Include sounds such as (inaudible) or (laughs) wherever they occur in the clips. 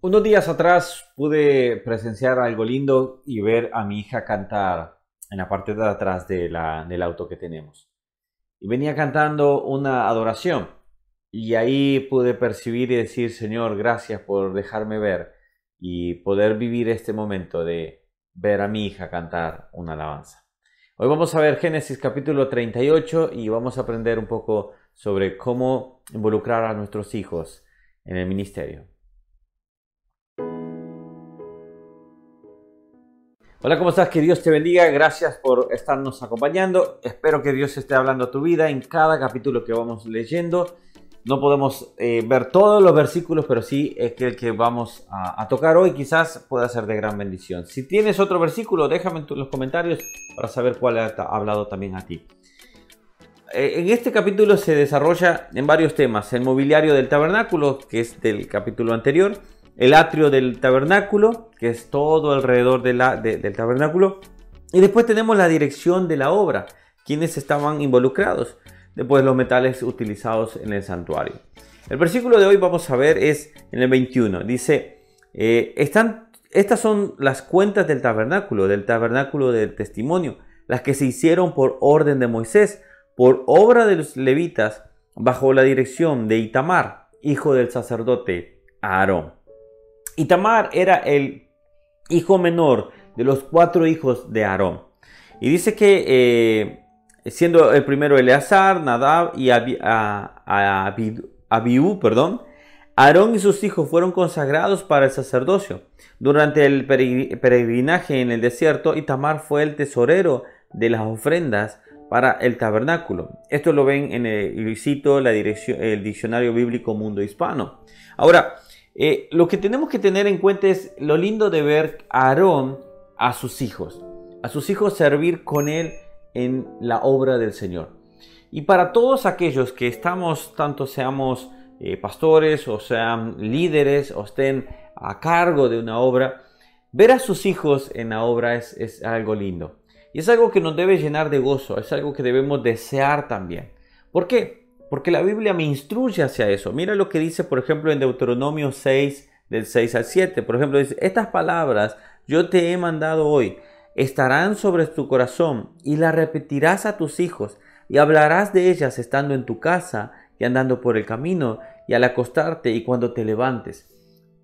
Unos días atrás pude presenciar algo lindo y ver a mi hija cantar en la parte de atrás del auto que tenemos. Y venía cantando una adoración. Y ahí pude percibir y decir, Señor, gracias por dejarme ver y poder vivir este momento de ver a mi hija cantar una alabanza. Hoy vamos a ver Génesis capítulo 38 y vamos a aprender un poco sobre cómo involucrar a nuestros hijos en el ministerio. Hola, ¿cómo estás? Que Dios te bendiga. Gracias por estarnos acompañando. Espero que Dios esté hablando a tu vida en cada capítulo que vamos leyendo. No podemos eh, ver todos los versículos, pero sí es que el que vamos a, tocar hoy quizás pueda ser de gran bendición. Si tienes otro versículo, déjame en los comentarios para saber cuál ha hablado también a ti. Eh, en este capítulo se desarrolla en varios temas. El mobiliario del tabernáculo, que es del capítulo anterior el atrio del tabernáculo, que es todo alrededor del tabernáculo. Y después tenemos la dirección de la obra, quienes estaban involucrados. Después los metales utilizados en el santuario. El versículo de hoy vamos a ver es en el 21. Dice, eh, están, estas son las cuentas del tabernáculo, del tabernáculo del testimonio, las que se hicieron por orden de Moisés, por obra de los levitas, bajo la dirección de Itamar, hijo del sacerdote Aarón. Itamar era el hijo menor de los cuatro hijos de Aarón. Y dice que eh, siendo el primero Eleazar, Nadab y Abiú, perdón, Aarón y sus hijos fueron consagrados para el sacerdocio. Durante el peregrinaje en el desierto, Itamar fue el tesorero de las ofrendas para el tabernáculo. Esto lo ven en el, cito la dirección, el diccionario bíblico Mundo Hispano. Ahora, eh, lo que tenemos que tener en cuenta es lo lindo de ver a Aarón a sus hijos, a sus hijos servir con él en la obra del Señor. Y para todos aquellos que estamos, tanto seamos eh, pastores o sean líderes o estén a cargo de una obra, ver a sus hijos en la obra es, es algo lindo. Y es algo que nos debe llenar de gozo, es algo que debemos desear también. ¿Por qué? Porque la Biblia me instruye hacia eso. Mira lo que dice, por ejemplo, en Deuteronomio 6, del 6 al 7. Por ejemplo, dice, estas palabras yo te he mandado hoy, estarán sobre tu corazón y las repetirás a tus hijos y hablarás de ellas estando en tu casa y andando por el camino y al acostarte y cuando te levantes.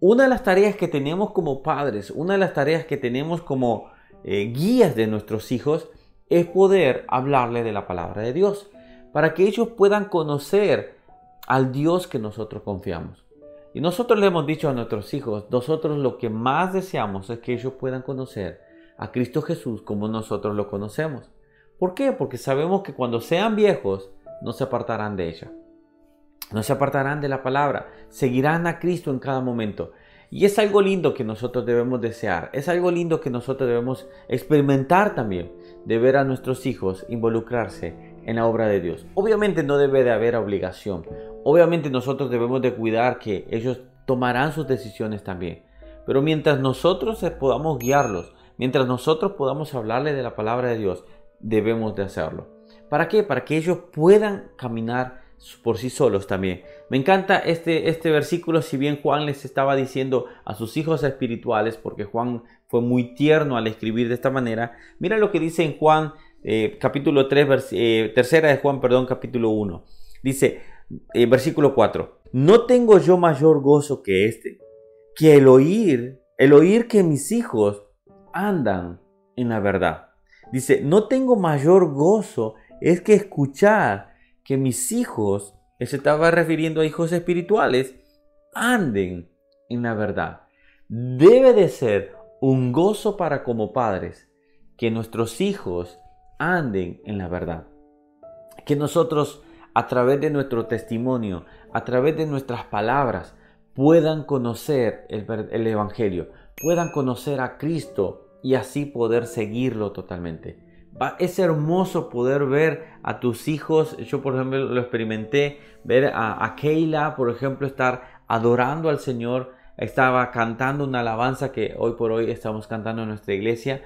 Una de las tareas que tenemos como padres, una de las tareas que tenemos como eh, guías de nuestros hijos es poder hablarle de la palabra de Dios para que ellos puedan conocer al Dios que nosotros confiamos. Y nosotros le hemos dicho a nuestros hijos, nosotros lo que más deseamos es que ellos puedan conocer a Cristo Jesús como nosotros lo conocemos. ¿Por qué? Porque sabemos que cuando sean viejos no se apartarán de ella. No se apartarán de la palabra, seguirán a Cristo en cada momento. Y es algo lindo que nosotros debemos desear, es algo lindo que nosotros debemos experimentar también, de ver a nuestros hijos involucrarse en la obra de Dios. Obviamente no debe de haber obligación. Obviamente nosotros debemos de cuidar que ellos tomarán sus decisiones también. Pero mientras nosotros podamos guiarlos, mientras nosotros podamos hablarles de la palabra de Dios, debemos de hacerlo. ¿Para qué? Para que ellos puedan caminar por sí solos también. Me encanta este, este versículo, si bien Juan les estaba diciendo a sus hijos espirituales, porque Juan fue muy tierno al escribir de esta manera, mira lo que dice en Juan eh, capítulo 3, eh, tercera de Juan, perdón, capítulo 1. Dice, eh, versículo 4, no tengo yo mayor gozo que este, que el oír, el oír que mis hijos andan en la verdad. Dice, no tengo mayor gozo es que escuchar que mis hijos, él se estaba refiriendo a hijos espirituales, anden en la verdad. Debe de ser un gozo para como padres que nuestros hijos anden en la verdad. Que nosotros a través de nuestro testimonio, a través de nuestras palabras, puedan conocer el, Evangelio, puedan conocer a Cristo y así poder seguirlo totalmente. Es hermoso poder ver a tus hijos, yo por ejemplo lo experimenté, ver a, a Keila, por ejemplo, estar adorando al Señor, estaba cantando una alabanza que hoy por hoy estamos cantando en nuestra iglesia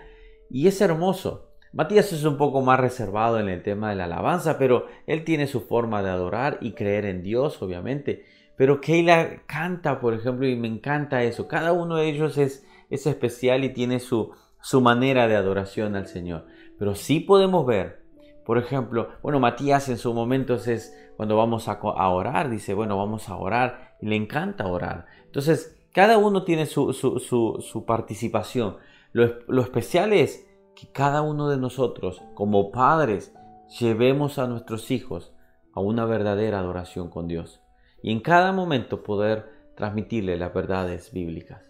y es hermoso. Matías es un poco más reservado en el tema de la alabanza, pero él tiene su forma de adorar y creer en Dios, obviamente. Pero Keila canta, por ejemplo, y me encanta eso. Cada uno de ellos es, es especial y tiene su, su manera de adoración al Señor. Pero sí podemos ver, por ejemplo, bueno, Matías en su momento es cuando vamos a, orar, dice, bueno, vamos a orar, y le encanta orar. Entonces, cada uno tiene su, su, participación. Lo, lo especial es que cada uno de nosotros, como padres, llevemos a nuestros hijos a una verdadera adoración con Dios y en cada momento poder transmitirle las verdades bíblicas.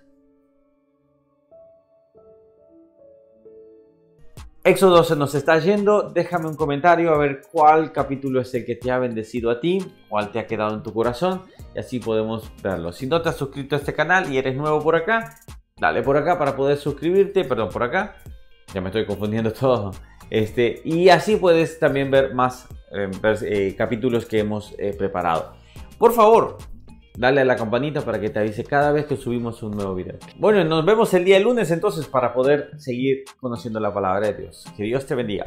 Éxodo se nos está yendo. Déjame un comentario a ver cuál capítulo es el que te ha bendecido a ti, cuál te ha quedado en tu corazón y así podemos verlo. Si no te has suscrito a este canal y eres nuevo por acá, dale por acá para poder suscribirte. Perdón, por acá. Ya me estoy confundiendo (laughs) todo. Este, y así puedes también ver más eh, eh, capítulos que hemos eh, preparado. Por favor, dale a la campanita para que te avise cada vez que subimos un nuevo video. Bueno, nos vemos el día lunes entonces para poder seguir conociendo la palabra de Dios. Que Dios te bendiga.